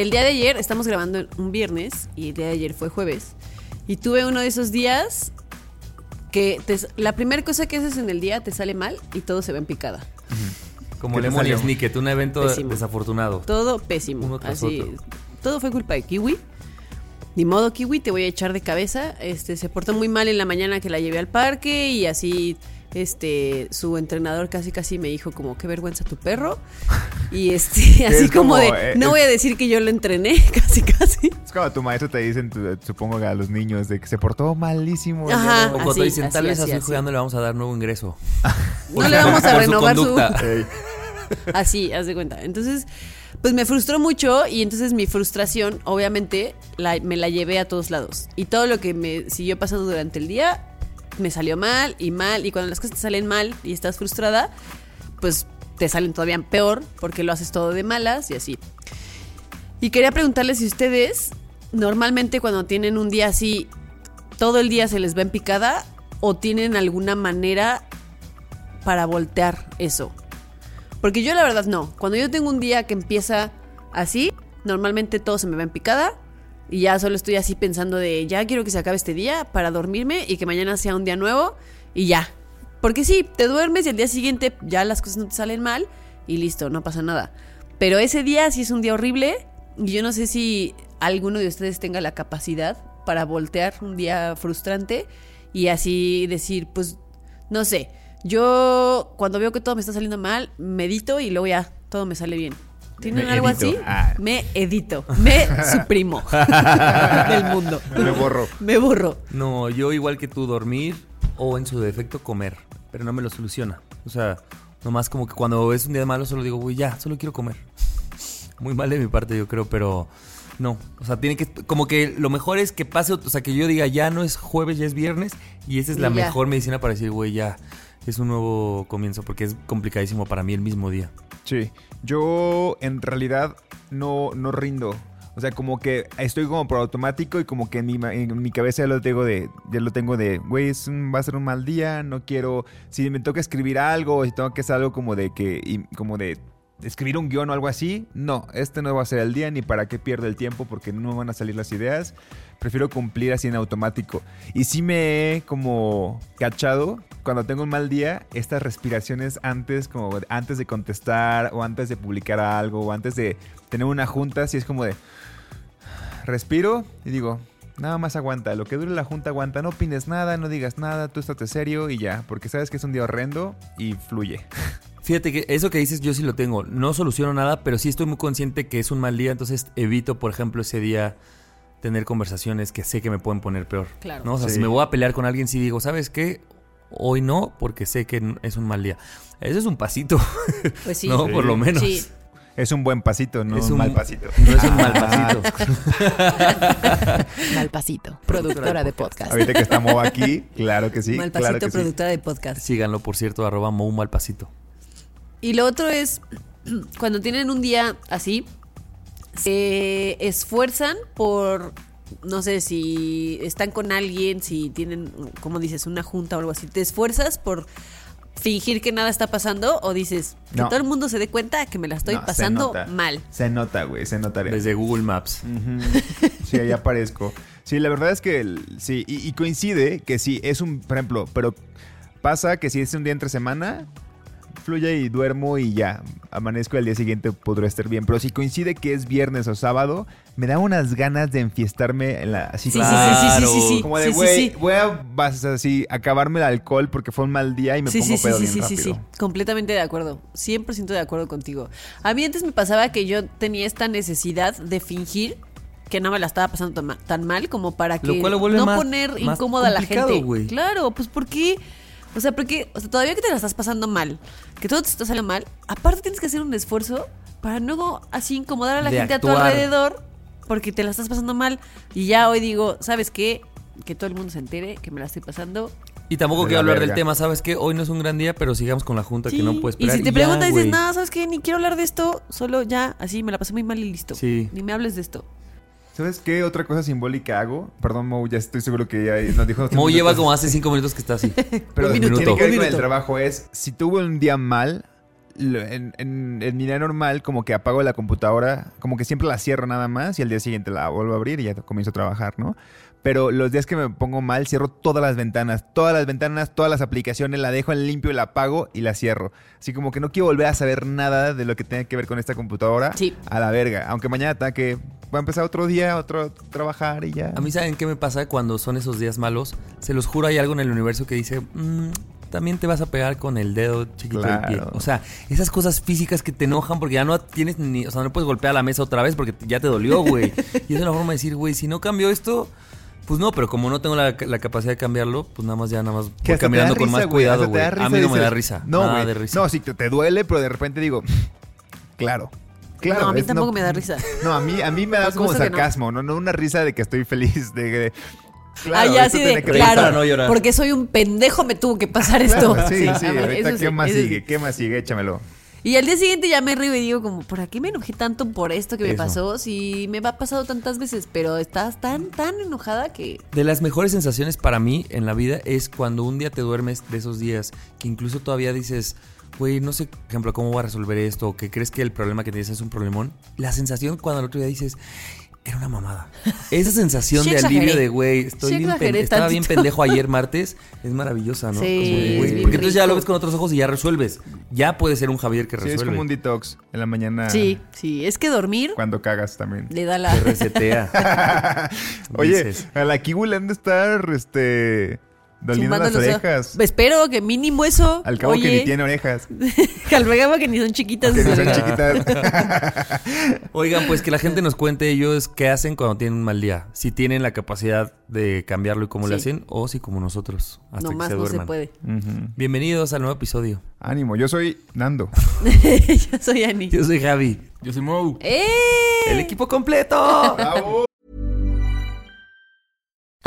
El día de ayer, estamos grabando un viernes y el día de ayer fue jueves, y tuve uno de esos días que te- la primera cosa que haces en el día te sale mal y todo se ve en picada. Como ¿Qué te Lemon y? Snicket, un evento Pésimo. desafortunado. Todo pésimo. Uno tras Así, otro. todo fue culpa de Kiwi. Ni modo, Kiwi, te voy a echar de cabeza. Este, se portó muy mal en la mañana que la llevé al parque y así, este, su entrenador casi casi me dijo como, qué vergüenza tu perro. Y este, así es como, como, de, eh, no es- voy a decir que yo lo entrené, casi casi. Es como tu maestro te dicen, tu- supongo que a los niños, de que se portó malísimo. Ajá. O cuando Así, dicen, así, tal vez a así, su así. hijo ya no le vamos a dar nuevo ingreso. No le vamos a renovar su... Ey, Así, haz de cuenta. Entonces, pues me frustró mucho y entonces mi frustración, obviamente, la- me la llevé a todos lados. Y todo lo que me siguió pasando durante el día me salió mal y mal. Y cuando las cosas te salen mal y estás frustrada, pues te salen todavía peor porque lo haces todo de malas y así. Y quería preguntarles si ustedes, normalmente cuando tienen un día así, todo el día se les va en picada o tienen alguna manera para voltear eso. Porque yo la verdad no. Cuando yo tengo un día que empieza así, normalmente todo se me va en picada. Y ya solo estoy así pensando de ya quiero que se acabe este día para dormirme y que mañana sea un día nuevo y ya. Porque sí, te duermes y al día siguiente ya las cosas no te salen mal y listo, no pasa nada. Pero ese día sí es un día horrible y yo no sé si alguno de ustedes tenga la capacidad para voltear un día frustrante y así decir, pues, no sé, yo cuando veo que todo me está saliendo mal, medito y luego ya todo me sale bien. ¿Tienen Me algo edito. así? Ah. Me edito, me suprimo del mundo. me borro. Me borro. No, yo igual que tú, dormir o en su defecto comer, pero no me lo soluciona. O sea, nomás como que cuando es un día malo solo digo, uy, ya, solo quiero comer. Muy mal de mi parte, yo creo, pero no. O sea, tiene que, como que lo mejor es que pase, o sea, que yo diga, ya no es jueves, ya es viernes, y esa es la ya. mejor medicina para decir, güey, ya, es un nuevo comienzo, porque es complicadísimo para mí el mismo día. Sí, yo en realidad no, no rindo. O sea, como que estoy como por automático y como que en mi, en mi cabeza ya lo tengo de, ya lo tengo de, güey, va a ser un mal día, no quiero, si me toca escribir algo, si tengo que hacer algo como de que, como de escribir un guion o algo así, no, este no va a ser el día ni para qué pierdo el tiempo porque no van a salir las ideas. Prefiero cumplir así en automático. Y sí me he como cachado cuando tengo un mal día, estas respiraciones antes, como antes de contestar o antes de publicar algo o antes de tener una junta, así es como de respiro y digo, nada más aguanta, lo que dure la junta aguanta, no opines nada, no digas nada, tú estate serio y ya, porque sabes que es un día horrendo y fluye. Fíjate que eso que dices yo sí lo tengo. No soluciono nada, pero sí estoy muy consciente que es un mal día, entonces evito, por ejemplo, ese día tener conversaciones que sé que me pueden poner peor. Claro. ¿no? O sea, Sí. si me voy a pelear con alguien, sí digo, ¿sabes qué? Hoy no, porque sé que es un mal día. Eso es un pasito, Pues sí. ¿no? Por lo menos. Sí. Es un buen pasito, no Es un un- mal pasito. No es un mal Ah, pasito. Malpasito, productora de podcast. Ahorita que estamos aquí, claro que sí. Claro que sí. productora de podcast. Síganlo, por cierto, arroba Mou Malpasito. Y lo otro es, cuando tienen un día así, se esfuerzan por, no sé, si están con alguien, si tienen, como dices, una junta o algo así, ¿te esfuerzas por fingir que nada está pasando o dices que No. todo el mundo se dé cuenta que me la estoy No, pasando mal? Se nota, güey, se nota. Desde Google Maps. Ujú. Sí, ahí aparezco. Sí, la verdad es que el- sí, y, y coincide que sí, es un, por ejemplo, pero pasa que si es un día entre semana, fluye y duermo y ya. Amanezco y al día siguiente podré estar bien. Pero si coincide que es viernes o sábado, me da unas ganas de enfiestarme en la, así Sí, sí, como- sí, sí, sí, sí, sí. Como de, Sí, sí, güey, sí. voy a vas, así, acabarme el alcohol porque fue un mal día y me Sí, pongo pedo sí, bien sí, sí, rápido. sí, completamente de acuerdo, 100% de acuerdo contigo. A mí antes me pasaba que yo tenía esta necesidad de fingir que no me la estaba pasando tan ma- tan mal como para que Lo cual lo vuelve no más- poner más incómoda a la gente. Claro, pues ¿por qué? O sea, porque o sea, todavía que te la estás pasando mal, que todo te está saliendo mal, aparte tienes que hacer un esfuerzo para no así incomodar a la De gente a tu alrededor porque te la estás pasando mal. Y ya hoy digo, ¿sabes qué? Que todo el mundo se entere que me la estoy pasando Y tampoco quiero la hablar verga. del tema, ¿sabes qué? Hoy no es un gran día, pero sigamos con la junta que no puedes Y esperar. si te preguntas, dices, nada, ¿sabes qué? Ni quiero hablar de esto, solo ya, así me la pasé muy mal y listo. Sí. Ni me hables de esto. ¿Sabes qué otra cosa simbólica hago? Perdón, Mo, ya estoy seguro que ya nos dijo. Mo lleva como hace cinco minutos que está así. Pero Un tiene minuto. que ver con el trabajo es, si tuve un día mal, en, en- en mi día normal, como que apago la computadora, como que siempre la cierro nada más y al día siguiente la vuelvo a abrir y ya comienzo a trabajar, ¿no? Pero los días que me pongo mal, cierro todas las ventanas, todas las ventanas, todas las aplicaciones, la dejo en limpio, la apago y la cierro. Así como que no quiero volver a saber nada de lo que tenga que ver con esta computadora Sí. a la verga. Aunque mañana tenga que, va a empezar otro día, otro trabajar y ya. A mí, ¿saben qué me pasa cuando son esos días malos? Se los juro, hay algo en el universo que dice, "Mm, también te vas a pegar con el dedo chiquito del pie. Claro. O sea, esas cosas físicas que te enojan porque ya no tienes ni, o sea, no puedes golpear la mesa otra vez porque ya te dolió, güey. y es una forma de decir, güey, si no cambio esto, pues no, pero como no tengo la, la capacidad de cambiarlo, pues nada más ya nada más voy caminando con risa, más güey, cuidado, güey. A mí no me dices, da risa. No, nada güey. de risa. No, sí, te, te duele, pero de repente digo, claro. Claro, No, a mí es- tampoco me da risa. No, a mí, a mí me da Por como que no. sarcasmo, no. no, una risa de que estoy feliz, de que... ah, Claro, ya, esto así tiene de, claro, para no llorar. porque soy un pendejo, me tuvo que pasar Claro, esto. sí, sí, mí, ahorita, ¿qué sí, más sigue? sí. ¿Qué más sigue? Échamelo. Y al día siguiente ya me río y digo como, ¿por qué me enojé tanto por esto que me Eso. pasó? Si me ha pasado tantas veces, pero estás tan, tan enojada que... De las mejores sensaciones para mí en la vida es cuando un día te duermes de esos días que incluso todavía dices, güey, no sé, por ejemplo, cómo voy a resolver esto, o que crees que el problema que tienes es un problemón. La sensación cuando al otro día dices, era una mamada. Esa sensación de alivio de, güey, estoy bien estaba bien pendejo ayer martes, es maravillosa, ¿no? Sí, Como de, porque entonces ya lo ves con otros ojos y ya resuelves. Ya puede ser un Javier que Sí, resuelve. es como un detox en la mañana Sí, sí, es que dormir cuando cagas también. le da la... que resetea. Oye, a la Kibu le han de estar, este... Doliendo las orejas. Espero que mínimo eso... Al cabo que ni tiene orejas. al cabo que ni son chiquitas. Que no sus son chiquitas. Oigan, pues que la gente nos cuente ellos qué hacen cuando tienen un mal día. Si tienen la capacidad de cambiarlo y cómo le Sí. hacen, o si como nosotros, hasta No que más se no se puede. Bienvenidos al nuevo episodio. Ánimo, yo soy Nando. Yo soy Ani. Yo soy Javi. Yo soy Mo. ¡Eh! El equipo completo. ¡Bravo!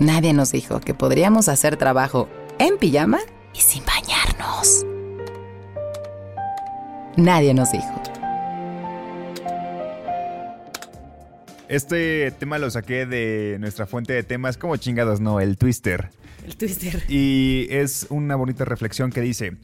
Nadie nos dijo que podríamos hacer trabajo en pijama y sin bañarnos. Nadie nos dijo. Este tema lo saqué de nuestra fuente de temas, como chingados, no, el Twister. El twister. Y es una bonita reflexión que dice,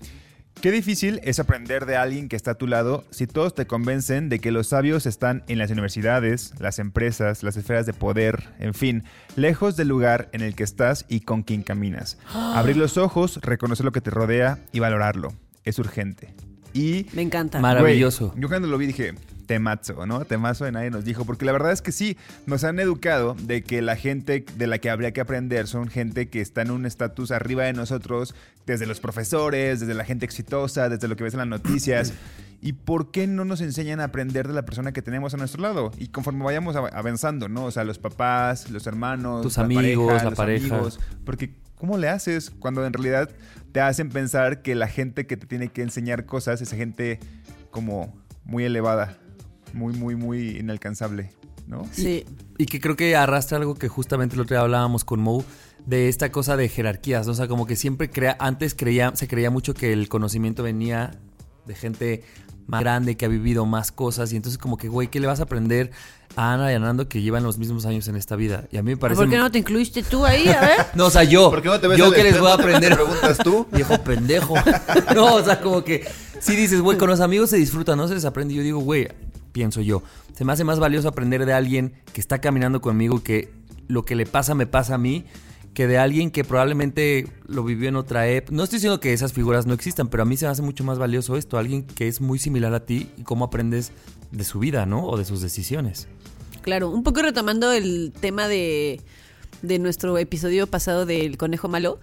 qué difícil es aprender de alguien que está a tu lado si todos te convencen de que los sabios están en las universidades, las empresas, las esferas de poder, en fin, lejos del lugar en el que estás y con quien caminas. Abrir los ojos, reconocer lo que te rodea y valorarlo. Es urgente. Y Me encanta. Mar- Maravilloso. Yo cuando lo vi dije, temazo, ¿no? Temazo de nadie nos dijo. Porque la verdad es que sí, nos han educado de que la gente de la que habría que aprender son gente que está en un estatus arriba de nosotros, desde los profesores, desde la gente exitosa, desde lo que ves en las noticias. ¿Y por qué no nos enseñan a aprender de la persona que tenemos a nuestro lado? Y conforme vayamos av- avanzando, ¿no? O sea, los papás, los hermanos, Tus la amigos, la los pareja. amigos. Porque, ¿cómo le haces cuando en realidad te hacen pensar que la gente que te tiene que enseñar cosas es gente como muy elevada, muy, muy, muy inalcanzable, ¿no? Sí. Y que creo que arrastra algo que justamente el otro día hablábamos con Mo, de esta cosa de jerarquías, ¿no? O sea, como que siempre crea, antes creía, se creía mucho que el conocimiento venía de gente más grande, que ha vivido más cosas, y entonces como que, güey, ¿qué le vas a aprender a Ana y a Nando que llevan los mismos años en esta vida? Y a mí me parece... ¿Por qué no te incluiste tú ahí? A ver. No, o sea, yo. ¿Por qué no te ves yo que les voy a ¿Te aprender. preguntas tú? Viejo pendejo. No, o sea, como que sí dices, güey, con los amigos se disfruta, no se les aprende. Yo digo, güey, pienso yo, se me hace más valioso aprender de alguien que está caminando conmigo, que lo que le pasa me pasa a mí, que de alguien que probablemente lo vivió en otra época. No estoy diciendo que esas figuras no existan, pero a mí se me hace mucho más valioso esto, alguien que es muy similar a ti y cómo aprendes de su vida, ¿no? O de sus decisiones. Claro, un poco retomando el tema de, de nuestro episodio pasado del conejo malo.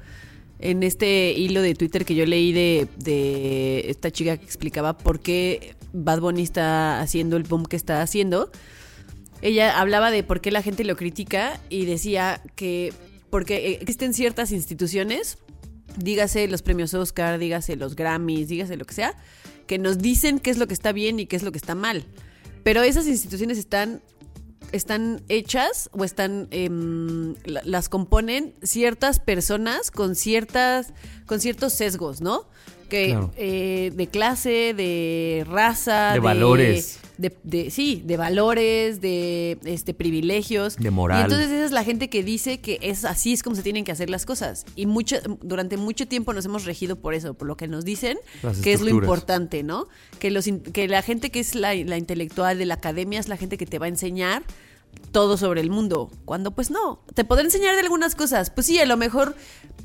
En este hilo de Twitter que yo leí de, de esta chica que explicaba por qué Bad Bunny está haciendo el boom que está haciendo, ella hablaba de por qué la gente lo critica y decía que porque existen ciertas instituciones, dígase los premios Oscar, dígase los Grammys, dígase lo que sea, que nos dicen qué es lo que está bien y qué es lo que está mal. Pero esas instituciones están están hechas o están em, la- las componen ciertas personas con ciertas con ciertos sesgos, ¿no? Que Claro. eh, de clase, de raza, De valores. de, de- sí, de valores, de este privilegios, De moral. Y entonces esa es la gente que dice que es así es como se tienen que hacer las cosas. Y mucho durante mucho tiempo nos hemos regido por eso, por lo que nos dicen, Las que es lo importante, ¿no? Que los que la gente que es la, la intelectual de la academia es la gente que te va a enseñar todo sobre el mundo. Cuando pues no, te podré enseñar de algunas cosas. Pues sí, a lo mejor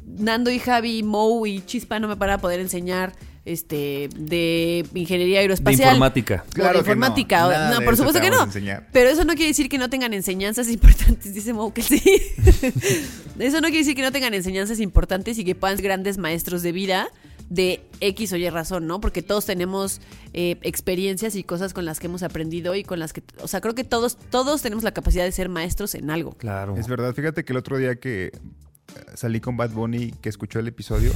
Nando y Javi, Mo y Chispa no me van a poder enseñar este de ingeniería aeroespacial. De informática. O de Claro que no. informática. No, de por supuesto que no. Pero eso no quiere decir que no tengan enseñanzas importantes, dice Mo que sí. eso no quiere decir que no tengan enseñanzas importantes y que puedan ser grandes maestros de vida de X o Y razón, ¿no? Porque todos tenemos eh, experiencias y cosas con las que hemos aprendido y con las que, o sea, creo que todos, todos tenemos la capacidad de ser maestros en algo. Claro. Es verdad, fíjate que el otro día que eh, salí con Bad Bunny, que escuchó el episodio,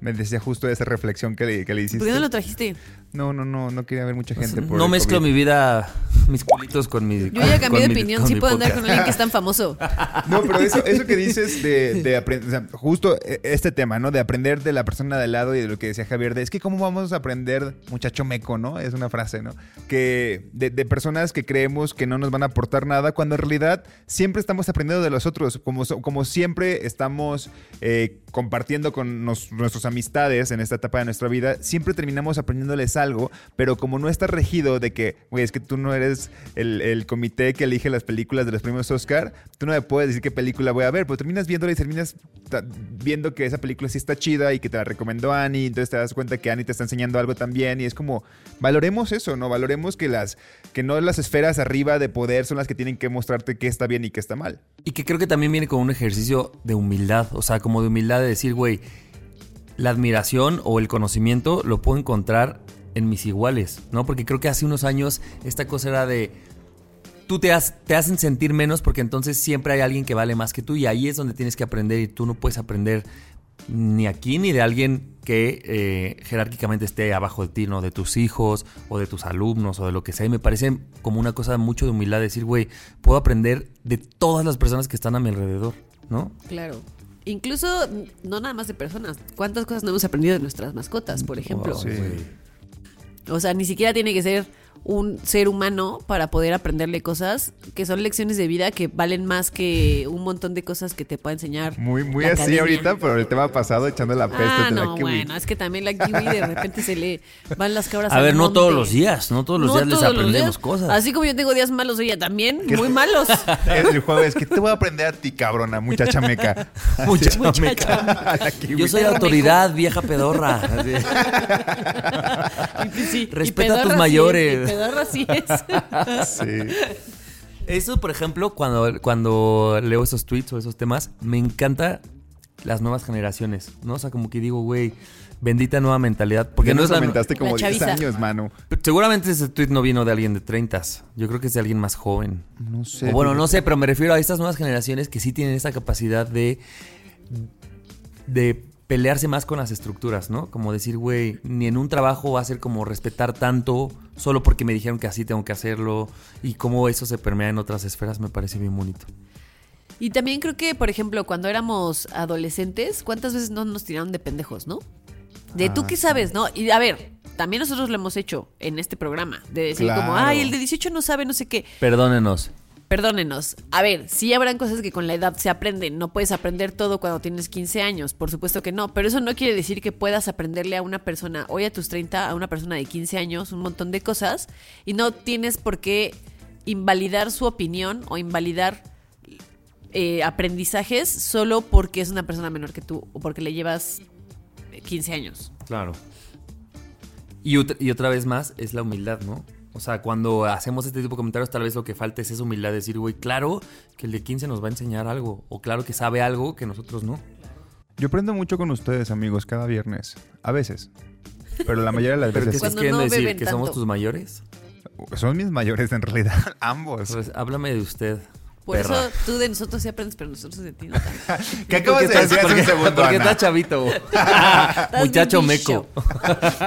me decía justo esa reflexión que le, que le hiciste. ¿Por qué no lo trajiste? No, no, no, no quería ver mucha gente por no mezclo COVID. mi vida, mis culitos con mi. Yo ya cambié de con mi- opinión, con sí mi puedo andar con alguien que es tan famoso. No, pero eso, eso que dices de, de aprender, o sea, justo eh, este tema, ¿no? De aprender de la persona de al lado y de lo que decía Javier, de es que cómo vamos a aprender, muchacho meco, ¿no? Es una frase, ¿no? Que de, de personas que creemos que no nos van a aportar nada, cuando en realidad siempre estamos aprendiendo de los otros, como, como siempre estamos eh, compartiendo con nos- nuestras amistades en esta etapa de nuestra vida, siempre terminamos aprendiéndoles algo, pero como no está regido de que, güey, es que tú no eres el, el comité que elige las películas de los premios Oscar, tú no me puedes decir qué película voy a ver, pero terminas viéndola y terminas viendo que esa película sí está chida y que te la recomendó Annie, entonces te das cuenta que Annie te está enseñando algo también y es como, valoremos eso, ¿no? Valoremos que las, que no las esferas arriba de poder son las que tienen que mostrarte qué está bien y qué está mal. Y que creo que también viene con un ejercicio de humildad, o sea, como de humildad de decir, güey, la admiración o el conocimiento lo puedo encontrar en mis iguales, ¿no? Porque creo que hace unos años esta cosa era de, tú te, has- te hacen sentir menos porque entonces siempre hay alguien que vale más que tú y ahí es donde tienes que aprender y tú no puedes aprender ni aquí ni de alguien que eh, jerárquicamente esté abajo de ti, ¿no? De tus hijos o de tus alumnos o de lo que sea. Y me parece como una cosa mucho de humildad decir, güey, puedo aprender de todas las personas que están a mi alrededor, ¿no? Claro. Incluso, no nada más de personas. ¿Cuántas cosas no hemos aprendido de nuestras mascotas, por ejemplo? Wow. O sea, ni siquiera tiene que ser un ser humano para poder aprenderle cosas que son lecciones de vida que valen más que un montón de cosas que te pueda enseñar. Muy, muy la así academia. ahorita, pero el tema pasado echando la peste Ah, de la no, kiwi. bueno, es que también la kiwi de repente se le van las cabras A ver, no monte. todos los días, no todos los No días les todos aprendemos días. cosas. Así como yo tengo días malos, ella también, muy malos. El jueves, que te voy a aprender a ti, cabrona, muchacha meca. Mucha Muchacha. A la kiwi. Yo soy autoridad, vieja pedorra. Así. Y sí, y Respeta a tus sí es, mayores. y pedorra sí es. Sí. Eso, por ejemplo, cuando, cuando leo esos tweets o esos temas, me encanta las nuevas generaciones, ¿no? O sea, como que digo, güey, bendita nueva mentalidad. Porque Ya no nos es la... aumentaste como La 10 chaviza. años, mano. Seguramente ese tweet no vino de alguien de 30. Yo creo que es de alguien más joven. No sé. O bueno, no sé, pero me refiero a estas nuevas generaciones que sí tienen esta capacidad de. de pelearse más con las estructuras, ¿no? Como decir, güey, ni en un trabajo va a ser como respetar tanto solo porque me dijeron que así tengo que hacerlo y cómo eso se permea en otras esferas me parece bien bonito. Y también creo que, por ejemplo, cuando éramos adolescentes, ¿cuántas veces no nos tiraron de pendejos, no? De tú Ah, qué sabes, ¿no? Y a ver, también nosotros lo hemos hecho en este programa. De decir como, ay, el de 18 no sabe no sé qué. Perdónenos. Perdónenos. A ver, sí habrán cosas que con la edad se aprenden. No puedes aprender todo cuando tienes 15 años. Por supuesto que no. Pero eso no quiere decir que puedas aprenderle a una persona, hoy a tus 30, a una persona de 15 años, un montón de cosas. Y no tienes por qué invalidar su opinión o invalidar eh, aprendizajes solo porque es una persona menor que tú o porque le llevas 15 años. Claro. Y, otra- y otra vez más es la humildad, ¿no? O sea, cuando hacemos este tipo de comentarios, tal vez lo que falta es esa humildad de decir, güey, claro que el de 15 nos va a enseñar algo. O claro que sabe algo que nosotros no. Yo aprendo mucho con ustedes, amigos, cada viernes. A veces. Pero la mayoría de las ¿Pero qué veces queriendo no decir? ¿Que somos tus mayores? son mis mayores en realidad, ambos. Pues háblame de usted. Por perra. eso tú de nosotros sí aprendes, pero nosotros de ti no tanto. ¿Qué acabas de decir hace un segundo, ¿Por qué Ana? estás chavito? Muchacho meco.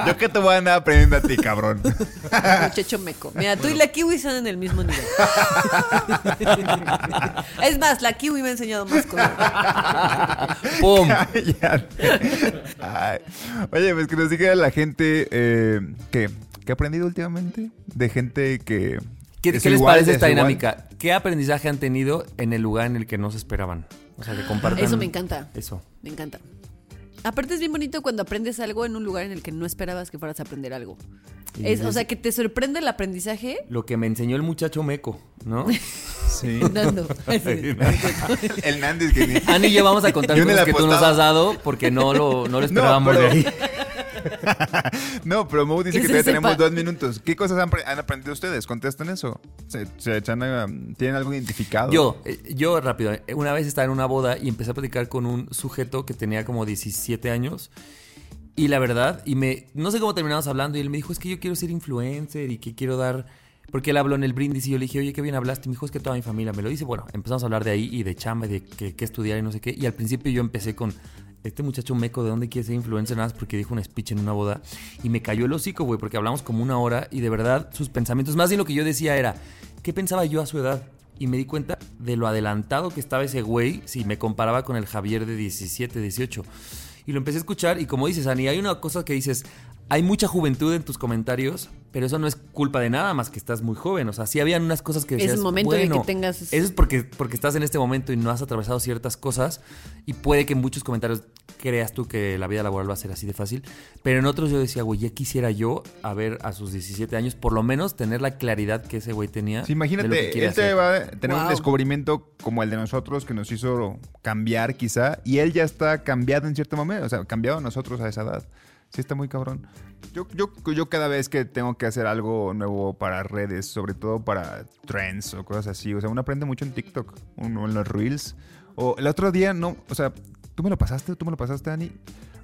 Yo que te voy a andar aprendiendo a ti, cabrón. Muchacho meco. Mira, tú y la kiwi están en el mismo nivel. es más, la kiwi me ha enseñado más cosas. ¡Pum! Ay. Oye, pues que nos diga la gente eh, que, ¿qué ha aprendido últimamente? De gente que... ¿Qué, es qué les igual, parece es esta igual. dinámica? ¿Qué aprendizaje han tenido en el lugar en el que no se esperaban? O sea, que compartan. Eso me encanta. Eso. Me encanta. Aparte es bien bonito cuando aprendes algo en un lugar en el que no esperabas que fueras a aprender algo. Es, o es- sea, que te sorprende el aprendizaje. Lo que me enseñó el muchacho meco, ¿no? Sí. Nando. El Nandis que ni... Ani y yo vamos a contar cosas que tú nos has dado porque no lo, no lo esperábamos pero- de ahí. No, pero Mo dice Que que, se todavía tenemos dos minutos. ¿Qué cosas han, pre- han aprendido ustedes? Contesten eso. Se, se echan a- ¿Tienen algo identificado? Yo, eh, yo rápido, eh, una vez estaba en una boda y empecé a platicar con un sujeto que tenía como 17 años. Y la verdad, y me, no sé cómo terminamos hablando, y él me dijo, es que yo quiero ser influencer y que quiero dar, porque él habló en el brindis y yo le dije, oye, qué bien hablaste, y me dijo, es que toda mi familia me lo dice. Bueno, empezamos a hablar de ahí y de chamba y de qué estudiar y no sé qué. Y al principio yo empecé con, este muchacho meco, ¿de dónde quiere ser influencer? Nada más porque dijo un speech en una boda. Y me cayó el hocico, güey, porque hablamos como una hora y de verdad sus pensamientos, más bien lo que yo decía era, ¿qué pensaba yo a su edad? Y me di cuenta de lo adelantado que estaba ese güey si me comparaba con el Javier de 17, 18. Y lo empecé a escuchar y como dices, Ani, hay una cosa que dices, hay mucha juventud en tus comentarios, pero eso no es culpa de nada más que estás muy joven. O sea, sí habían unas cosas que Es decías, el momento en el que bueno, tengas- Eso es porque, porque estás en este momento y no has atravesado ciertas cosas y puede que muchos comentarios creas tú que la vida laboral va a ser así de fácil, pero en otros yo decía, güey, ya quisiera yo a ver a sus 17 años, por lo menos tener la claridad que ese güey tenía. Sí, de lo que imagínate, quiere él te hacer. va a tener un descubrimiento como el de nosotros que nos hizo cambiar quizá, y él ya está cambiado en cierto momento, o sea, cambiado nosotros a esa edad. Sí, está muy cabrón. Yo, yo, yo cada vez que tengo que hacer algo nuevo para redes, sobre todo para trends o cosas así, o sea, uno aprende mucho en TikTok, uno en los Reels. O el otro día, no, o sea, ¿tú me lo pasaste? ¿Tú me lo pasaste, Ani?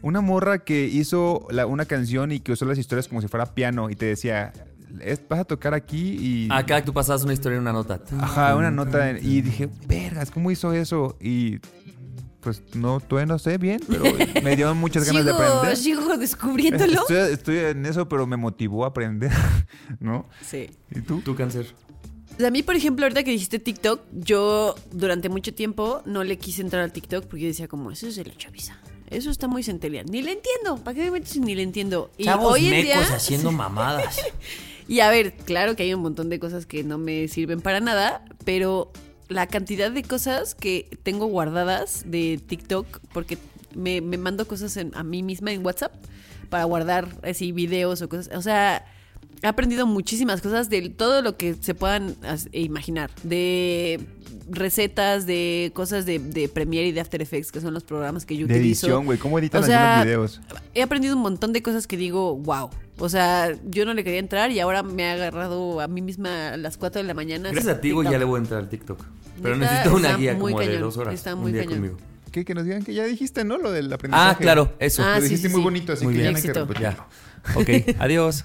Una morra que hizo la- una canción y que usó las historias como si fuera piano y te decía, "Es- vas a tocar aquí y... Acá tú pasabas una historia en una nota. Ajá, una nota. en- y dije, vergas, ¿cómo hizo eso? Y pues no, todavía no sé bien, pero me dio muchas ganas de aprender. sigo descubriéndolo. Estoy, estoy en eso, pero me motivó a aprender, ¿no? Sí. ¿Y tú? Tu cáncer. A mí, por ejemplo, ahorita que dijiste TikTok, yo durante mucho tiempo no le quise entrar al TikTok porque yo decía como, eso es de la chaviza. Eso está muy centelial. Ni le entiendo. ¿Para qué me metes si ni le entiendo? Y Chavos hoy en mecos día... haciendo mamadas. Y a ver, claro que hay un montón de cosas que no me sirven para nada, pero la cantidad de cosas que tengo guardadas de TikTok, porque me, me mando cosas en- a mí misma en WhatsApp para guardar así videos o cosas. O sea, he aprendido muchísimas cosas de todo lo que se puedan e imaginar. De recetas, de cosas de, de Premiere y de After Effects, que son los programas que yo De utilizo. edición, güey. ¿Cómo editan O sea, algunos videos? He aprendido un montón de cosas que digo, wow. O sea, yo no le quería entrar y ahora me ha agarrado a mí misma a las 4 de la mañana. Gracias a ti, güey, ya le voy a entrar al TikTok. Pero Neta, necesito una está guía muy como de cañón, dos horas. está un muy día cañón. conmigo. ¿Qué? Que nos digan que ya dijiste, ¿no? Lo del aprendizaje. Ah, claro, eso. Ah, Lo sí, dijiste sí, muy sí. bonito, así Muy que ya bien. no hay que Éxito. repetirlo. Ya. Ok, adiós.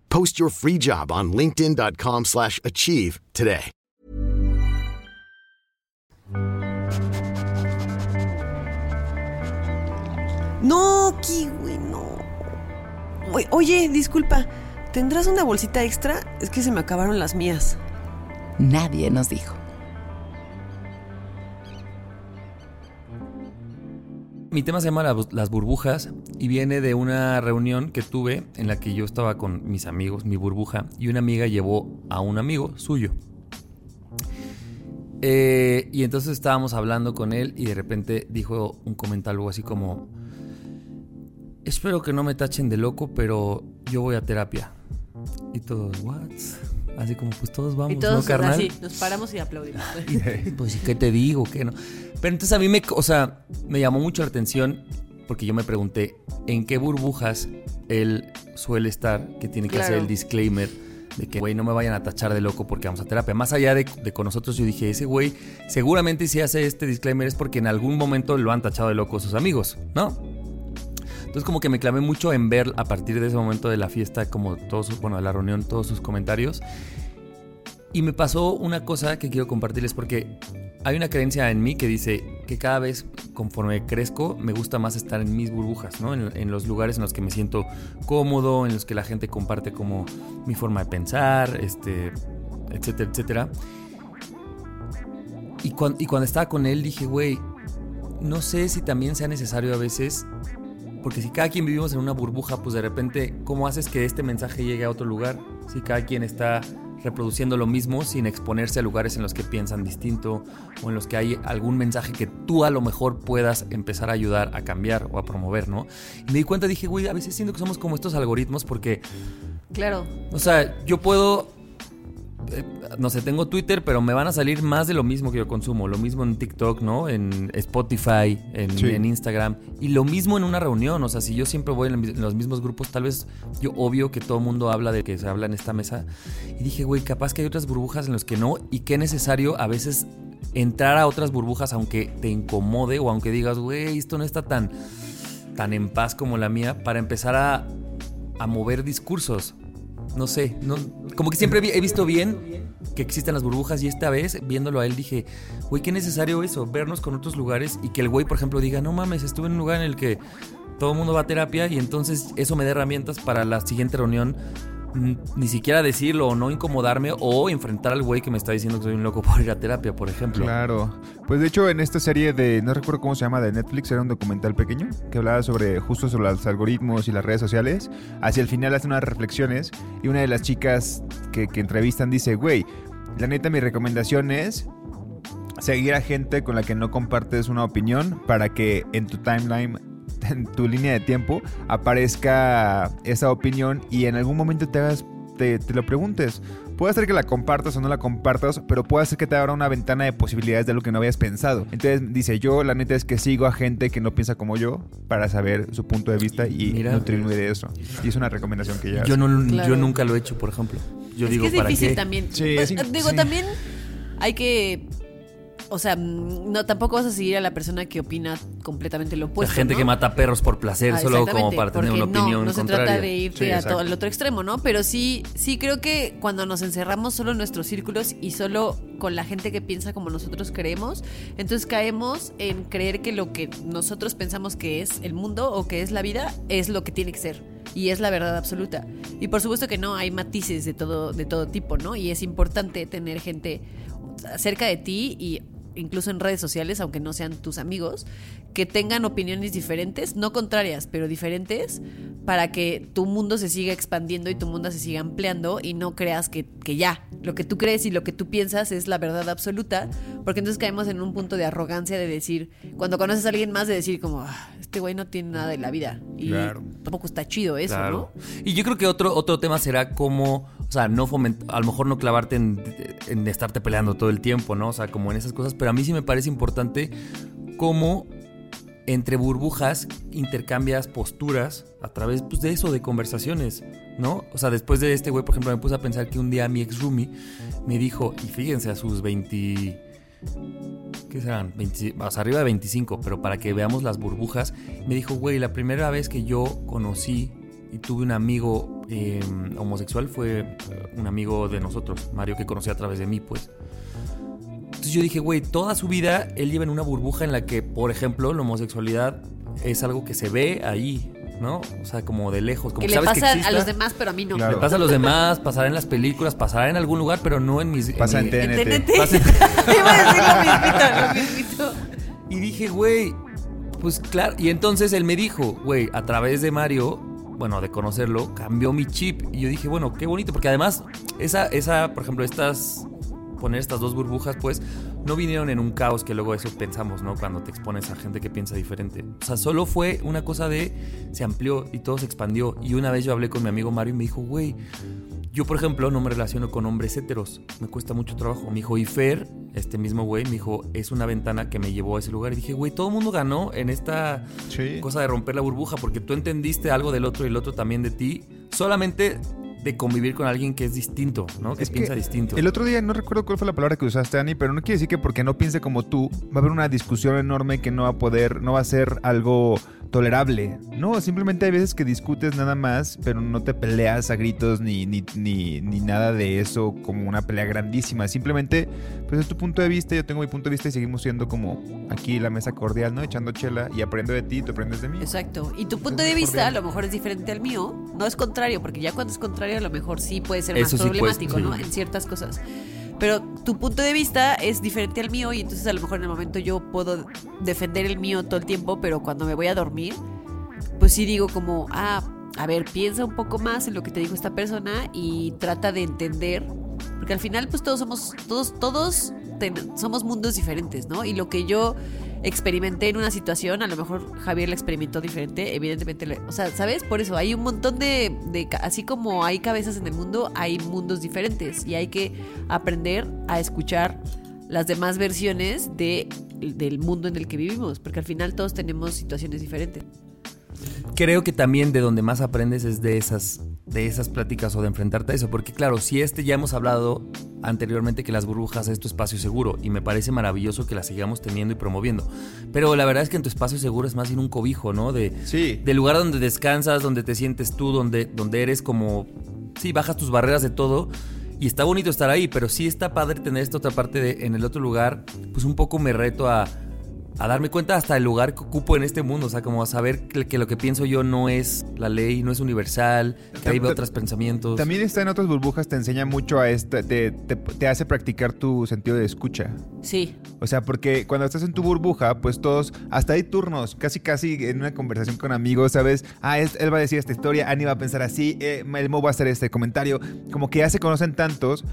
Post your free job on linkedin.com/achieve slash achieve today. No, kiwi, no. Oye, disculpa, ¿tendrás una bolsita extra? Es que se me acabaron las mías. Nadie nos dijo. Mi tema se llama la- Las burbujas y viene de una reunión que tuve en la que yo estaba con mis amigos, mi burbuja, y una amiga llevó a un amigo suyo. Eh, y entonces estábamos hablando con él y de repente dijo un comentario así como, espero que no me tachen de loco, pero yo voy a terapia. Y todos, ¿what? Así como, pues todos vamos, y todos ¿no, carnal? así, nos paramos y aplaudimos. Pues, ¿y qué te digo? ¿Qué no? Pero entonces a mí me, o sea, me llamó mucho la atención porque yo me pregunté en qué burbujas él suele estar, que tiene que hacer el disclaimer de que, güey, no me vayan a tachar de loco porque vamos a terapia. Más allá de, de con nosotros, yo dije, ese güey seguramente si hace este disclaimer es porque en algún momento lo han tachado de loco sus amigos, ¿no? Entonces como que me clavé mucho en ver a partir de ese momento de la fiesta, como todos, bueno, de la reunión, todos sus comentarios. Y me pasó una cosa que quiero compartirles porque hay una creencia en mí que dice que cada vez conforme crezco me gusta más estar en mis burbujas, ¿no? En, en los lugares en los que me siento cómodo, en los que la gente comparte como mi forma de pensar, este, etcétera, etcétera. Y, cuan- y cuando estaba con él dije, güey, no sé si también sea necesario a veces porque si cada quien vivimos en una burbuja, pues de repente, ¿cómo haces que este mensaje llegue a otro lugar? Si cada quien está reproduciendo lo mismo sin exponerse a lugares en los que piensan distinto o en los que hay algún mensaje que tú a lo mejor puedas empezar a ayudar a cambiar o a promover, ¿no? Y me di cuenta, dije, güey, a veces siento que somos como estos algoritmos porque, Claro. o sea, yo puedo eh, no sé, tengo Twitter, pero me van a salir más de lo mismo que yo consumo. Lo mismo en TikTok, ¿no? En Spotify, en, Sí. en Instagram. Y lo mismo en una reunión. O sea, si yo siempre voy en, los mismos grupos, tal vez yo obvio que todo el mundo habla de que se habla en esta mesa. Y dije, güey, capaz que hay otras burbujas en las que no. Y qué necesario a veces entrar a otras burbujas aunque te incomode o aunque digas, güey, esto no está tan, tan en paz como la mía, para empezar a, a mover discursos. No sé, no, como que siempre he visto bien que existen las burbujas y esta vez, viéndolo a él, dije, güey, qué necesario eso, vernos con otros lugares y que el güey, por ejemplo, diga, no mames, estuve en un lugar en el que todo el mundo va a terapia y entonces eso me da herramientas para la siguiente reunión ni siquiera decirlo o no incomodarme o enfrentar al güey que me está diciendo que soy un loco por ir a terapia, por ejemplo. Claro. Pues de hecho en esta serie de, no recuerdo cómo se llama, de Netflix, era un documental pequeño que hablaba sobre justo sobre los algoritmos y las redes sociales. Hacia el final hace unas reflexiones y una de las chicas que, que entrevistan dice, güey, la neta mi recomendación es seguir a gente con la que no compartes una opinión para que en tu timeline en tu línea de tiempo aparezca esa opinión y en algún momento te hagas te, te lo preguntes. Puede ser que la compartas o no la compartas, pero puede ser que te abra una ventana de posibilidades de lo que no habías pensado. Entonces dice, yo la neta es que sigo a gente que no piensa como yo para saber su punto de vista y Mira. nutrirme de eso. Y es una recomendación que ya Yo, no, Claro. yo nunca lo he hecho, por ejemplo. Yo es digo, que es ¿para difícil qué? también. Sí, Pues, es digo, sí. también hay que. O sea, mm, no tampoco vas a seguir a la persona que opina completamente lo La opuesto. gente ¿no? que mata perros por placer, Ah, solo como para tener una opinión no, no se contraria. trata de irte Sí, a todo el otro extremo, ¿no? Pero sí, sí creo que cuando nos encerramos solo en nuestros círculos y solo con la gente que piensa como nosotros creemos, entonces caemos en creer que lo que nosotros pensamos que es el mundo o que es la vida es lo que tiene que ser y es la verdad absoluta. Y por supuesto que no, hay matices de todo de todo tipo, ¿no? Y es importante tener gente cerca de ti y incluso en redes sociales, aunque no sean tus amigos, que tengan opiniones diferentes, no contrarias, pero diferentes, para que tu mundo se siga expandiendo y tu mundo se siga ampliando y no creas que, que ya, lo que tú crees y lo que tú piensas es la verdad absoluta, porque entonces caemos en un punto de arrogancia de decir, cuando conoces a alguien más, de decir como, "Ah, este güey no tiene nada de la vida. Y Claro. tampoco está chido eso, Claro. ¿no? Y yo creo que otro, otro tema será cómo, O sea, no a lo mejor no clavarte en, en estarte peleando todo el tiempo, ¿no? O sea, como en esas cosas, pero a mí sí me parece importante cómo entre burbujas intercambias posturas a través pues, de eso, de conversaciones, ¿no? O sea, después de este güey, por ejemplo, me puse a pensar que un día mi ex roomie me dijo, y fíjense, a sus 20... ¿Qué serán? 20 o sea, arriba de 25, pero para que veamos las burbujas, me dijo, güey, la primera vez que yo conocí y tuve un amigo eh, homosexual fue eh, un amigo de nosotros, Mario, que conocí a través de mí, pues. Entonces yo dije, güey, toda su vida él lleva en una burbuja en la que, por ejemplo, la homosexualidad es algo que se ve ahí, ¿no? O sea, como de lejos, como Que que le sabes pasa que a los demás, pero a mí no. Claro. Le pasa a los demás, pasará en las películas, pasará en algún lugar, pero no en mis... Pasa en mi- TNT. TNT. Pasa en- Iba a decir lo mismito, lo mismito. Y dije, güey, pues claro. Y entonces él me dijo, güey, a través de Mario, bueno, de conocerlo, cambió mi chip. Y yo dije, bueno, qué bonito, porque además, esa, esa, por ejemplo, estas, poner estas dos burbujas, pues, no vinieron en un caos que luego eso pensamos, ¿no? Cuando te expones a gente que piensa diferente. O sea, solo fue una cosa de, se amplió y todo se expandió. Y una vez yo hablé con mi amigo Mario y me dijo, güey, yo, por ejemplo, no me relaciono con hombres héteros. Me cuesta mucho trabajo. Me dijo, y Fer, este mismo güey, me dijo, es una ventana que me llevó a ese lugar. Y dije, güey, todo el mundo ganó en esta Sí. cosa de romper la burbuja porque tú entendiste algo del otro y el otro también de ti. Solamente de convivir con alguien que es distinto, ¿no? Que Es que piensa distinto. El otro día no recuerdo cuál fue la palabra que usaste, Ani, pero no quiere decir que porque no piense como tú, va a haber una discusión enorme que no va a poder, no va a ser algo tolerable. No, simplemente hay veces que discutes nada más, pero no te peleas a gritos ni, ni, ni, ni nada de eso como una pelea grandísima. Simplemente, pues es tu punto de vista, yo tengo mi punto de vista y seguimos siendo como aquí la mesa cordial, ¿no? Echando chela y aprendo de ti y tú aprendes de mí. Exacto. Y tu punto de vista a lo mejor es diferente al mío. No es contrario, porque ya cuando es contrario a lo mejor sí puede ser más Eso sí, pues, problemático, sí. ¿no? En ciertas cosas. Pero tu punto de vista es diferente al mío y entonces a lo mejor en el momento yo puedo defender el mío todo el tiempo, pero cuando me voy a dormir, pues sí digo como, ah, a ver, piensa un poco más en lo que te dijo esta persona y trata de entender, porque al final pues todos somos, todos, todos ten- somos mundos diferentes, ¿no? Y lo que yo experimenté en una situación, a lo mejor Javier la experimentó diferente, evidentemente, o sea, ¿sabes? Por eso hay un montón de, de así como hay cabezas en el mundo, hay mundos diferentes y hay que aprender a escuchar las demás versiones de, del mundo en el que vivimos, porque al final todos tenemos situaciones diferentes. Creo que también de donde más aprendes es de esas, de esas pláticas o de enfrentarte a eso. Porque claro, si este ya hemos hablado anteriormente que las burbujas es tu espacio seguro y me parece maravilloso que las sigamos teniendo y promoviendo. Pero la verdad es que en tu espacio seguro es más bien un cobijo, ¿no? De, Sí. del lugar donde descansas, donde te sientes tú, donde, donde eres como, sí, bajas tus barreras de todo. Y está bonito estar ahí, pero sí está padre tener esta otra parte de, en el otro lugar, pues un poco me reto a, a darme cuenta hasta el lugar que ocupo en este mundo, o sea, como a saber que, que lo que pienso yo no es la ley, no es universal, que hay otros pensamientos. También está en otras burbujas, te enseña mucho a esta, te, te, te hace practicar tu sentido de escucha. Sí, O sea, porque cuando estás en tu burbuja, pues todos, hasta hay turnos, casi casi en una conversación con amigos, ¿sabes? Ah, es- él va a decir esta historia, Ani va a pensar así, eh, el Mo va a hacer este comentario. Como que ya se conocen tantos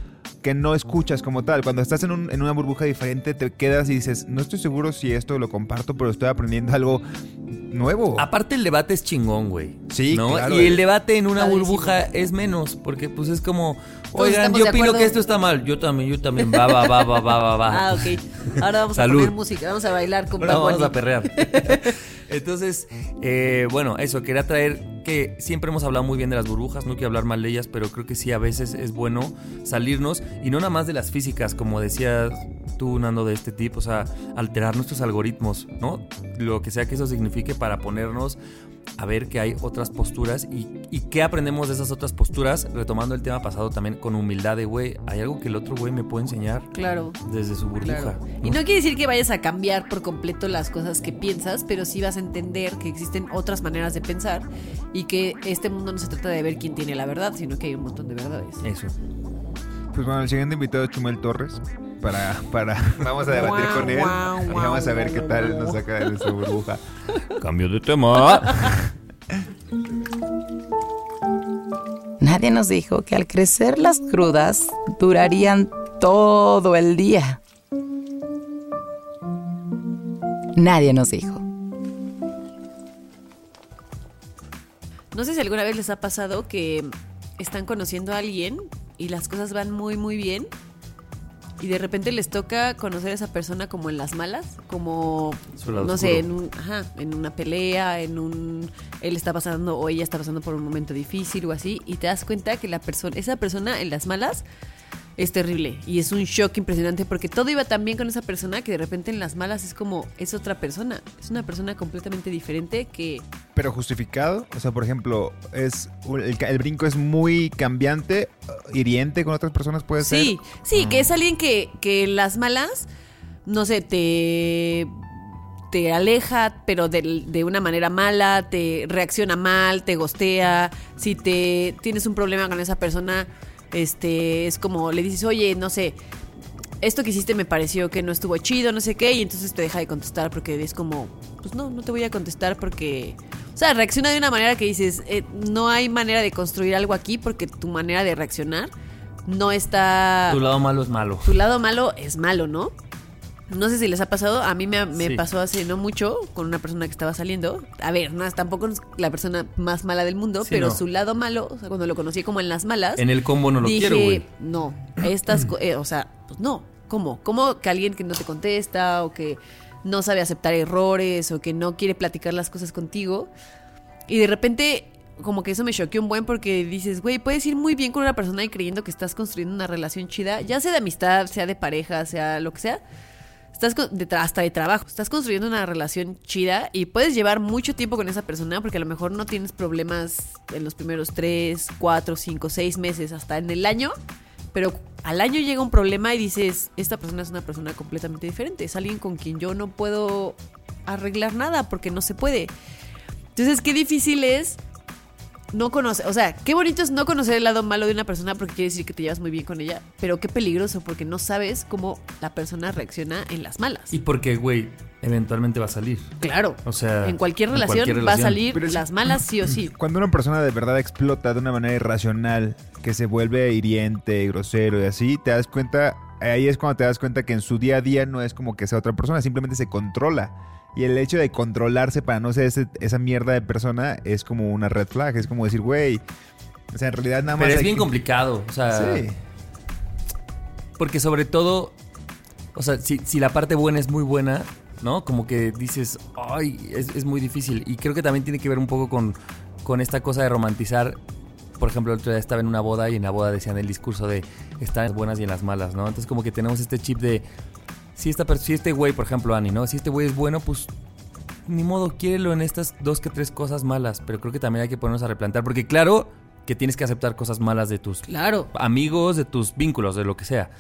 que no escuchas como tal. Cuando estás en, un- en una burbuja diferente, te quedas y dices, no estoy seguro si esto lo comparto, pero estoy aprendiendo algo nuevo. Aparte el debate es chingón, güey. Sí, ¿no? claro. Y el debate en una burbuja es menos, porque pues es como, oigan, yo opino que esto está mal. Yo también, yo también. Va, va, va, va, va, va, va. Ah, ok. Ahora vamos Salud. a poner música, vamos a bailar con Bad vamos a perrear. Entonces, eh, bueno, eso, quería traer que siempre hemos hablado muy bien de las burbujas, no quiero hablar mal de ellas, pero creo que sí, a veces es bueno salirnos y no nada más de las físicas, como decías tú, Nando, de este tipo, o sea, alterar nuestros algoritmos, ¿no? Lo que sea que eso signifique para ponernos a ver que hay otras posturas y, y qué aprendemos de esas otras posturas, retomando el tema pasado también con humildad de, güey, hay algo que el otro güey me puede enseñar Claro. desde su burbuja. Y no quiere decir que vayas a cambiar por completo las cosas que piensas, pero sí vas a entender que existen otras maneras de pensar y que este mundo no se trata de ver quién tiene la verdad, sino que hay un montón de verdades. Eso. Pues bueno, el siguiente invitado es Chumel Torres. Para, para, vamos a debatir con él y vamos a ver qué tal nos saca de su burbuja. Cambio de tema. Nadie nos dijo que al crecer las crudas durarían todo el día. Nadie nos dijo. No sé si alguna vez les ha pasado que están conociendo a alguien y las cosas van muy, muy bien. Y de repente les toca conocer a esa persona como en las malas, como, no sé, en, un, ajá, en una pelea, en un... Él está pasando o ella está pasando por un momento difícil o así, y te das cuenta que la persona, esa persona en las malas es terrible. Y es un shock impresionante porque todo iba tan bien con esa persona que de repente en las malas es como, es otra persona. Es una persona completamente diferente que... Pero justificado, o sea, por ejemplo, es el, brinco es muy cambiante, hiriente con otras personas puede ser. Sí, sí, que es alguien que, que en las malas, no sé, te te aleja, pero de, de una manera mala, te reacciona mal, te gostea. Si te tienes un problema con esa persona, este es como le dices, oye, no sé, esto que hiciste me pareció que no estuvo chido, no sé qué, y entonces te deja de contestar porque es como, pues no, no te voy a contestar porque... O sea, reacciona de una manera que dices, eh, no hay manera de construir algo aquí porque tu manera de reaccionar no está... Tu lado malo es malo. Tu lado malo es malo, ¿no? No sé si les ha pasado, a mí me, me Sí. pasó hace no mucho con una persona que estaba saliendo. A ver, no es tampoco es la persona más mala del mundo, Sí, pero no. su lado malo, o sea, cuando lo conocí como en las malas, En el combo no lo dije, quiero, güey. no, estas, eh, o sea, pues no, ¿cómo? ¿Cómo que alguien que no te contesta o que no sabe aceptar errores o que no quiere platicar las cosas contigo? Y de repente, como que eso me choqueó un buen porque dices, güey, puedes ir muy bien con una persona y creyendo que estás construyendo una relación chida, ya sea de amistad, sea de pareja, sea lo que sea. Estás de hasta de trabajo, estás construyendo una relación chida y puedes llevar mucho tiempo con esa persona porque a lo mejor no tienes problemas en los primeros 3, 4, 5, 6 meses, hasta en el año, pero al año llega un problema y dices, esta persona es una persona completamente diferente, es alguien con quien yo no puedo arreglar nada porque no se puede. Entonces, qué difícil es no conocer, o sea, qué bonito es no conocer el lado malo de una persona porque quiere decir que te llevas muy bien con ella, pero qué peligroso porque no sabes cómo la persona reacciona en las malas. Y porque, güey, eventualmente va a salir. claro, O sea, en cualquier en relación cualquier va a relación. salir es- las malas sí o sí. Cuando una persona de verdad explota de una manera irracional, que se vuelve hiriente, grosero y así, te das cuenta, ahí es cuando te das cuenta que en su día a día no es como que sea otra persona, simplemente se controla. Y el hecho de controlarse para no ser ese- esa mierda de persona es como una red flag, es como decir, güey, o sea, en realidad nada más... Pero es bien que- complicado. O sea, Sí. porque sobre todo, o sea, si, si la parte buena es muy buena, ¿no? Como que dices, ay, es, es muy difícil. Y creo que también tiene que ver un poco con, con esta cosa de romantizar. Por ejemplo, el otro día estaba en una boda y en la boda decían el discurso de estar en las buenas y en las malas, ¿no? Entonces como que tenemos este chip de, si, esta, si este güey, por ejemplo, Ani, ¿no? Si este güey es bueno, pues ni modo, quiérelo en estas dos que tres cosas malas. Pero creo que también hay que ponernos a replantear. Porque claro que tienes que aceptar cosas malas de tus Claro. amigos, de tus vínculos, de lo que sea.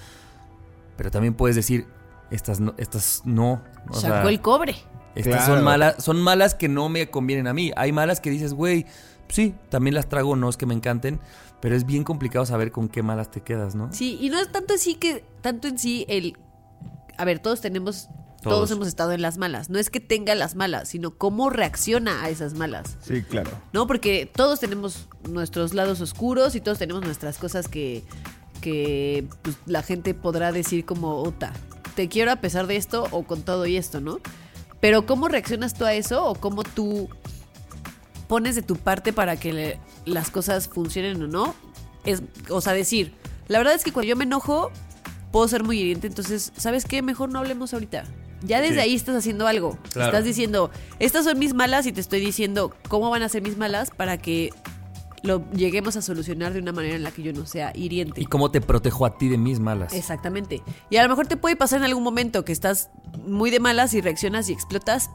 Pero también puedes decir, estas no, estas no. O Sacó sea, el cobre. estas Claro. son malas, son malas que no me convienen a mí. Hay malas que dices, güey, sí, también las trago, no es que me encanten, pero es bien complicado saber con qué malas te quedas, ¿no? Sí, y no es tanto así que, tanto en sí el... A ver, todos tenemos... Todos. Todos. hemos estado en las malas. No es que tenga las malas, sino cómo reacciona a esas malas. Sí, claro. ¿no? Porque todos tenemos nuestros lados oscuros y todos tenemos nuestras cosas que, que pues, la gente podrá decir como, Ota, te quiero a pesar de esto o con todo y esto, ¿no? Pero ¿cómo reaccionas tú a eso o cómo tú pones de tu parte para que le- las cosas funcionen o no? Es, o sea, decir, la verdad es que cuando yo me enojo, puedo ser muy hiriente, entonces, ¿sabes qué? Mejor no hablemos ahorita. Ya desde Sí. ahí estás haciendo algo. Claro. Estás diciendo, estas son mis malas y te estoy diciendo cómo van a ser mis malas para que lo lleguemos a solucionar de una manera en la que yo no sea hiriente. Y cómo te protejo a ti de mis malas. Exactamente. Y a lo mejor te puede pasar en algún momento que estás muy de malas y reaccionas y explotas,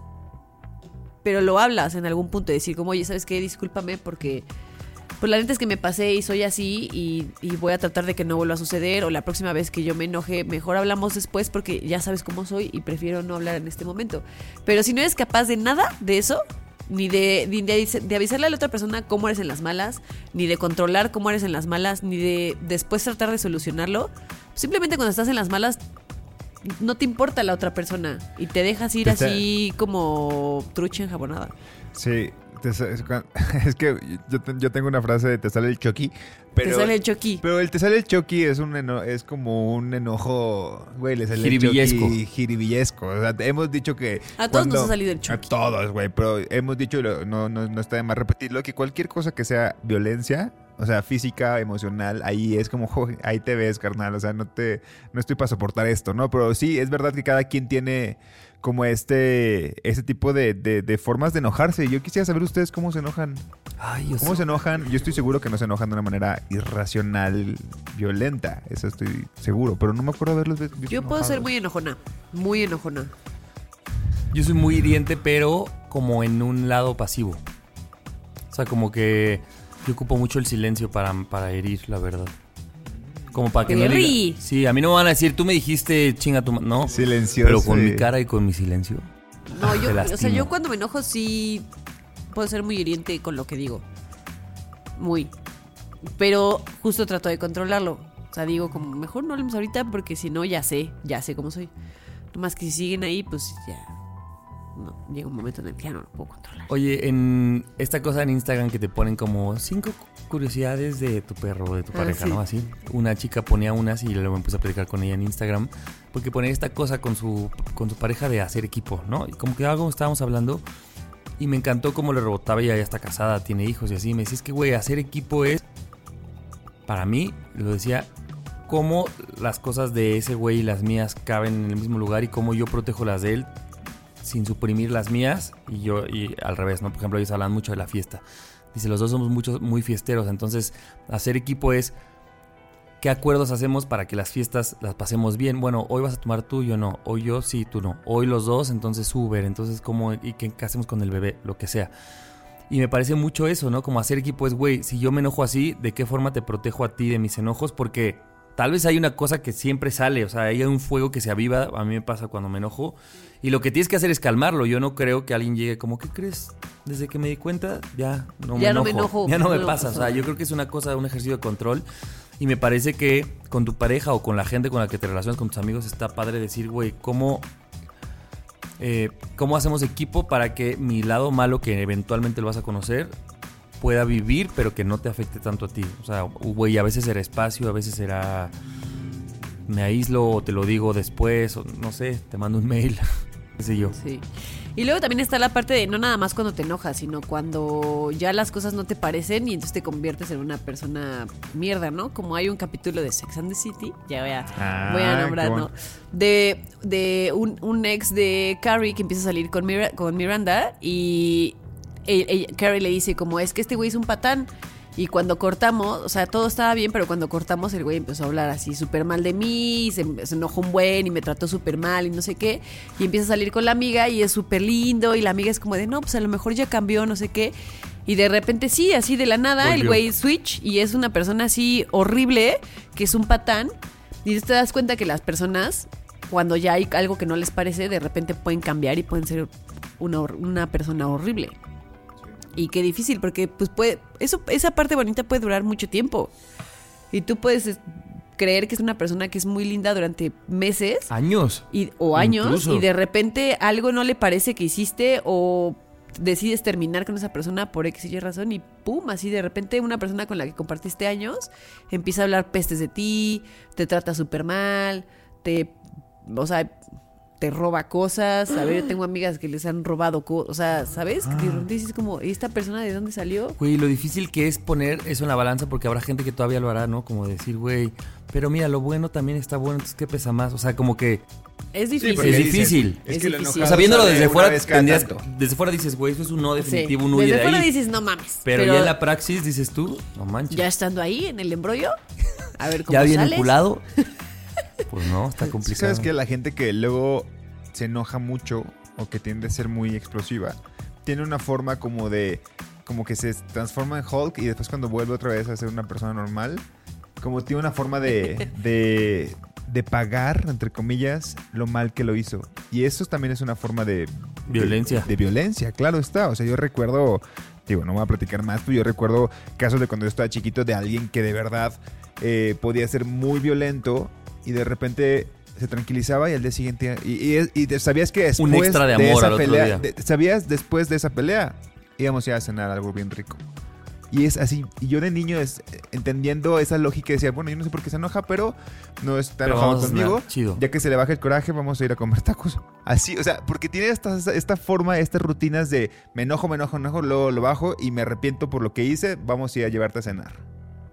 pero lo hablas en algún punto y decir como, oye, ¿sabes qué? Discúlpame porque pues la neta es que me pasé y soy así y, y voy a tratar de que no vuelva a suceder o la próxima vez que yo me enoje, mejor hablamos después porque ya sabes cómo soy y prefiero no hablar en este momento. Pero si no eres capaz de nada de eso, ni de, ni de, avis- de avisarle a la otra persona cómo eres en las malas, ni de controlar cómo eres en las malas, ni de después tratar de solucionarlo, simplemente cuando estás en las malas no te importa la otra persona y te dejas ir está- así como trucha enjabonada. Sí, es, que yo, yo tengo una frase de te sale el choqui, pero... te sale el choqui. Pero el te sale el choqui es un eno- es como un enojo, güey, le sale Jiribillesco. el choqui jiribillesco. O sea, hemos dicho que A todos nos ha salido el choqui. A todos, güey, pero hemos dicho, no, no, no está de más repetirlo, que cualquier cosa que sea violencia o sea, física, emocional, ahí es como, "Jo, ahí te ves, carnal, o sea, no te, no estoy para soportar esto, ¿no? Pero sí, es verdad que cada quien tiene como este, este tipo de, de- de formas de enojarse. Yo quisiera saber ustedes cómo se enojan. Ay, ¿Cómo sé. se enojan? Yo estoy seguro que no se enojan de una manera irracional, violenta. Eso estoy seguro. Pero no me acuerdo haberlos visto Yo puedo ser muy enojona. Muy enojona. Yo soy muy hiriente, pero como en un lado pasivo. O sea, como que yo ocupo mucho el silencio para, para herir, la verdad. Como para que no Perry. diga- Sí, a mí no me van a decir, tú me dijiste chinga tu ma-". No. Silencioso. Pero con mi cara y con mi silencio. No, yo, o sea, lastimo. yo cuando me enojo sí puedo ser muy hiriente con lo que digo. Muy. Pero justo trato de controlarlo. O sea, digo como, mejor no hablemos ahorita porque si no ya sé, ya sé cómo soy. Nomás que si siguen ahí, pues ya. No, llega un momento en el que ya no lo puedo controlar. Oye, en esta cosa en Instagram que te ponen como cinco curiosidades de tu perro o de tu Ah, pareja, sí. ¿no? Así. Una chica ponía unas y luego me puse a platicar con ella en Instagram porque ponía esta cosa con su, con su pareja de hacer equipo, ¿no? Y como que algo estábamos hablando y me encantó cómo le rebotaba, ella ya está casada, tiene hijos y así. Me decía, es que, güey, hacer equipo es, para mí, lo decía, cómo las cosas de ese güey y las mías caben en el mismo lugar y cómo yo protejo las de él sin suprimir las mías y yo y al revés, ¿no? Por ejemplo, ellos hablan mucho de la fiesta. Dice, los dos somos muchos muy fiesteros, entonces hacer equipo es qué acuerdos hacemos para que las fiestas las pasemos bien. Bueno, hoy vas a tomar tú, yo no. Hoy yo sí, tú no. Hoy los dos, entonces Uber, entonces cómo y qué, qué hacemos con el bebé, lo que sea. Y me parece mucho eso, ¿no? Como hacer equipo es, güey, si yo me enojo así, ¿de qué forma te protejo a ti de mis enojos? Porque tal vez hay una cosa que siempre sale, o sea, hay un fuego que se aviva, a mí me pasa cuando me enojo, y lo que tienes que hacer es calmarlo. Yo no creo que alguien llegue como, ¿qué crees? Desde que me di cuenta, ya no me Ya enojo. no me enojo. Ya no me pasa, o sea, yo creo que es una cosa, un ejercicio de control. Y me parece que con tu pareja o con la gente con la que te relacionas, con tus amigos, está padre decir, güey, ¿cómo, eh, ¿cómo hacemos equipo para que mi lado malo, que eventualmente lo vas a conocer, pueda vivir, pero que no te afecte tanto a ti? O sea, güey, a veces será espacio, a veces será me aíslo o te lo digo después, o no sé, te mando un mail, qué sé yo. Sí. Y luego también está la parte de no nada más cuando te enojas, sino cuando ya las cosas no te parecen y entonces te conviertes en una persona mierda, ¿no? Como hay un capítulo de Sex and the City, ya voy a, Ah, voy a qué nombrar, bueno. ¿no? De, de un, un ex de Carrie que empieza a salir con, Mira- con Miranda y ella- Carrie le dice como es que este güey es un patán. Y cuando cortamos, o sea, todo estaba bien, pero cuando cortamos el güey empezó a hablar así súper mal de mí, y se, se enojó un buen y me trató súper mal y no sé qué. Y empieza a salir con la amiga y es súper lindo y la amiga es como de, no, pues a lo mejor ya cambió, no sé qué. Y de repente sí, así de la nada, el güey switch y es una persona así horrible, que es un patán. Y te das cuenta que las personas, cuando ya hay algo que no les parece, de repente pueden cambiar y pueden ser una, una persona horrible. Y qué difícil, porque pues puede, eso, esa parte bonita puede durar mucho tiempo. Y tú puedes es, creer que es una persona que es muy linda durante meses Años. y, o años Incluso. y de repente algo no le parece que hiciste o decides terminar con esa persona por X y Y razón y pum, así de repente una persona con la que compartiste años empieza a hablar pestes de ti, te trata súper mal, te, o sea, te roba cosas. A ver, yo tengo amigas que les han robado cosas, o sea, ¿sabes? Que repente dices como, ¿y esta persona de dónde salió? Güey, lo difícil que es poner eso en la balanza porque habrá gente que todavía lo hará, ¿no? Como decir, güey, pero mira, lo bueno también está bueno, entonces ¿qué pesa más? O sea, como que Es Sí, difícil. Es dices, difícil. Es Es que lo difícil. O sea, viéndolo desde fuera, tendrías- desde fuera dices, güey, eso es un no Sí. definitivo, un huye Desde de fuera ahí. dices, no mames. pero, ya en la praxis dices tú, no manches. ya estando ahí en el embrollo, a ver cómo ya bien sales. enculado. Pues no, está complicado. ¿Sabes que La gente que luego se enoja mucho o que tiende a ser muy explosiva, tiene una forma como de... Como que se transforma en Hulk y después cuando vuelve otra vez a ser una persona normal, como tiene una forma de, de, de pagar, entre comillas, lo mal que lo hizo. Y eso también es una forma de... de- Violencia. De, violencia, claro está. O sea, yo recuerdo, digo, no voy a platicar más, pero yo recuerdo casos de cuando yo estaba chiquito de alguien que de verdad eh, podía ser muy violento y de repente se tranquilizaba y al día siguiente y, y- y te- sabías que después Un extra de amor esa al otro pelea día. de- sabías después de esa pelea íbamos a ir a cenar algo bien rico. Y es así y yo de niño es, entendiendo esa lógica decía bueno yo no sé por qué se enoja pero no está enojado conmigo. chido. ya que se le baja el coraje vamos a ir a comer tacos así o sea porque tiene esta, esta forma estas rutinas de me enojo me enojo me enojo luego lo bajo y me arrepiento por lo que hice vamos a ir a llevarte a cenar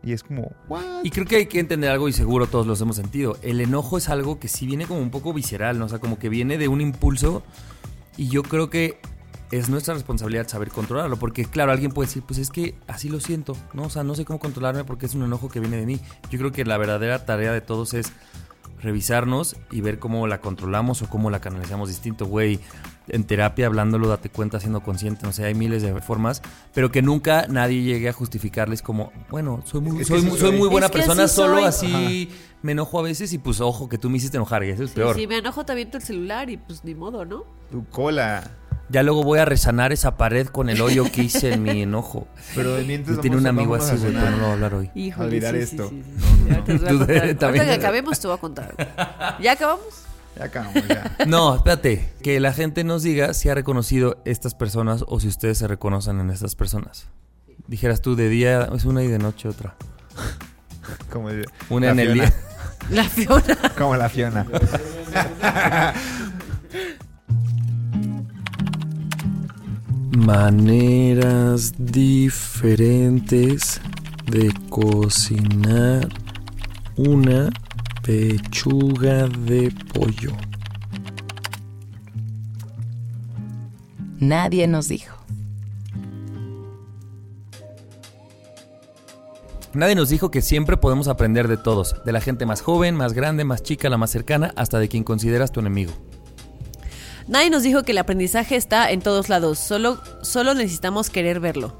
Y es como, ¿what? Y creo que hay que entender algo y seguro todos los hemos sentido. El enojo es algo que sí viene como un poco visceral, ¿no? O sea, como que viene de un impulso y yo creo que es nuestra responsabilidad saber controlarlo. Porque, claro, alguien puede decir, pues es que así lo siento, ¿no? O sea, no sé cómo controlarme porque es un enojo que viene de mí. Yo creo que la verdadera tarea de todos es revisarnos y ver cómo la controlamos o cómo la canalizamos distinto, güey. En terapia, hablándolo, date cuenta, siendo consciente, no sé, hay miles de formas, pero que nunca nadie llegue a justificarles como, bueno, soy muy, Es que soy, sí muy- soy. soy muy buena Es que persona, así solo soy. así me enojo a veces y pues ojo, que tú me hiciste enojar y eso es Sí, peor. Si me enojo, te aviento el celular y pues ni modo, ¿no? Tu cola. Ya luego voy a resanar esa pared con el hoyo que hice en mi enojo. Pero mientras Y tiene un amigo así, a güey, pero no lo voy a hablar hoy. Híjole, Olvidar sí, esto. sí, sí, contar. también. Ahorita que acabemos te voy a contar. ¿Ya acabamos? Ya acabamos, ya. No, espérate. Que la gente nos diga si ha reconocido estas personas o si ustedes se reconocen en estas personas. Dijeras tú, de día es una y de noche otra. Como el- Una la en el día. La Fiona. Como la Fiona. Maneras diferentes de cocinar una pechuga de pollo. Nadie nos dijo. Nadie nos dijo que siempre podemos aprender de todos, de la gente más joven, más grande, más chica, la más cercana, hasta de quien consideras tu enemigo. Nadie nos dijo que el aprendizaje está en todos lados, solo, solo necesitamos querer verlo.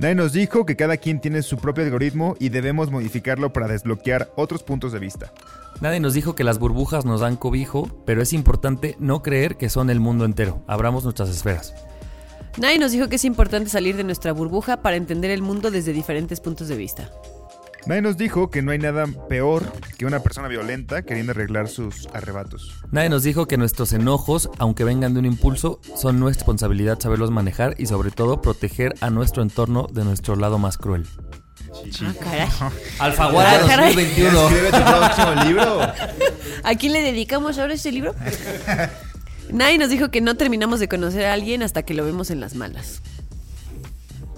Nadie nos dijo que cada quien tiene su propio algoritmo y debemos modificarlo para desbloquear otros puntos de vista. Nadie nos dijo que las burbujas nos dan cobijo, pero es importante no creer que son el mundo entero. Abramos nuestras esferas. Nadie nos dijo que es importante salir de nuestra burbuja para entender el mundo desde diferentes puntos de vista. Nadie nos dijo que no hay nada peor que una persona violenta queriendo arreglar sus arrebatos. Nadie nos dijo que nuestros enojos, aunque vengan de un impulso, son nuestra responsabilidad saberlos manejar y sobre todo proteger a nuestro entorno de nuestro lado más cruel. Ah, caray. Alfaguara Ah, caray. 2021. Escribe tu próximo libro. ¿A quién le dedicamos ahora este libro? Nadie nos dijo que no terminamos de conocer a alguien hasta que lo vemos en las malas.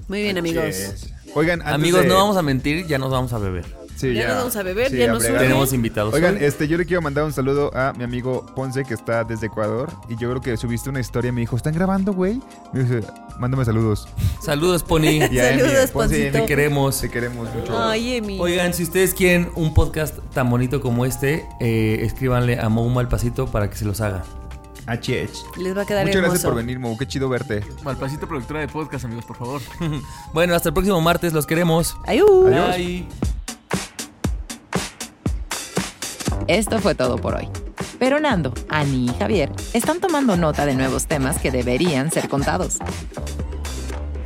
Muy bien, amigos. Oigan, antes Amigos, de- no vamos a mentir, ya nos vamos a beber. Sí, Ya nos vamos a beber, ya nos. Tenemos invitados. Oigan, hoy. este, yo le quiero mandar un saludo a mi amigo Ponce que está desde Ecuador y yo creo que subiste una historia y me dijo, ¿están grabando, güey? Me dice, mándame saludos. Saludos, Pony. Y a Emi, Saludos, Ponce Te queremos. Te queremos mucho. Ay, Emi. Oigan, si ustedes quieren un podcast tan bonito como este, eh, escríbanle a Mou Malpasito para que se los haga. HH. Les va a quedar Muchas gracias por venir, Mo. Qué chido verte. Malpasito, productora de podcast, amigos, por favor. Bueno, hasta el próximo martes, los queremos. Ayú. Adiós. Bye. Esto fue todo por hoy. Pero Nando, Ani y Javier están tomando nota de nuevos temas que deberían ser contados.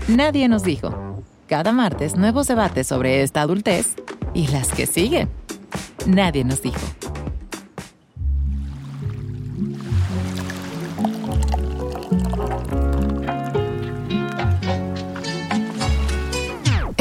Nadie nos dijo. Cada martes nuevos debates sobre esta adultez y las que siguen. Nadie nos dijo.